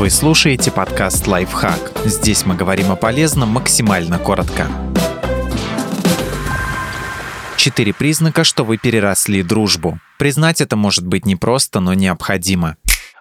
Вы слушаете подкаст «Лайфхак». Здесь мы говорим о полезном максимально коротко. Четыре признака, что вы переросли дружбу. Признать это может быть непросто, но необходимо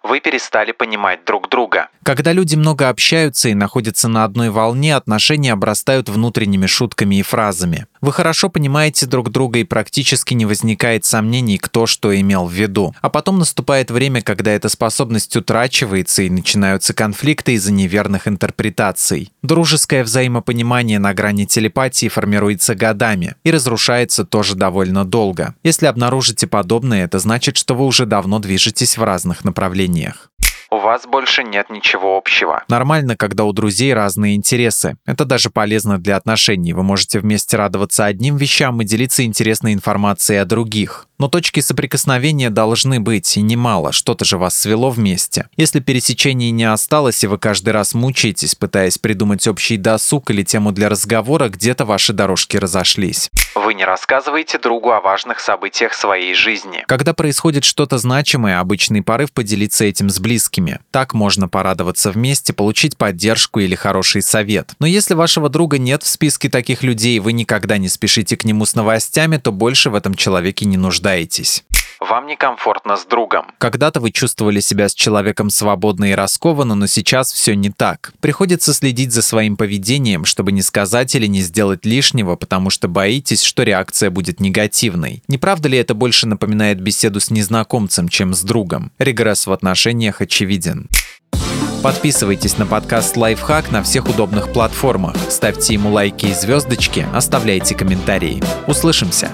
вы перестали понимать друг друга. Когда люди много общаются и находятся на одной волне, отношения обрастают внутренними шутками и фразами. Вы хорошо понимаете друг друга и практически не возникает сомнений, кто что имел в виду. А потом наступает время, когда эта способность утрачивается и начинаются конфликты из-за неверных интерпретаций. Дружеское взаимопонимание на грани телепатии формируется годами и разрушается тоже довольно долго. Если обнаружите подобное, это значит, что вы уже давно движетесь в разных направлениях у вас больше нет ничего общего. Нормально, когда у друзей разные интересы. Это даже полезно для отношений. Вы можете вместе радоваться одним вещам и делиться интересной информацией о других. Но точки соприкосновения должны быть, и немало, что-то же вас свело вместе. Если пересечений не осталось, и вы каждый раз мучаетесь, пытаясь придумать общий досуг или тему для разговора, где-то ваши дорожки разошлись. Вы не рассказываете другу о важных событиях своей жизни. Когда происходит что-то значимое, обычный порыв поделиться этим с близкими. Так можно порадоваться вместе, получить поддержку или хороший совет. Но если вашего друга нет в списке таких людей, и вы никогда не спешите к нему с новостями, то больше в этом человеке не нуждаетесь нуждаетесь. Вам некомфортно с другом. Когда-то вы чувствовали себя с человеком свободно и раскованно, но сейчас все не так. Приходится следить за своим поведением, чтобы не сказать или не сделать лишнего, потому что боитесь, что реакция будет негативной. Не правда ли это больше напоминает беседу с незнакомцем, чем с другом? Регресс в отношениях очевиден. Подписывайтесь на подкаст «Лайфхак» на всех удобных платформах. Ставьте ему лайки и звездочки, оставляйте комментарии. Услышимся!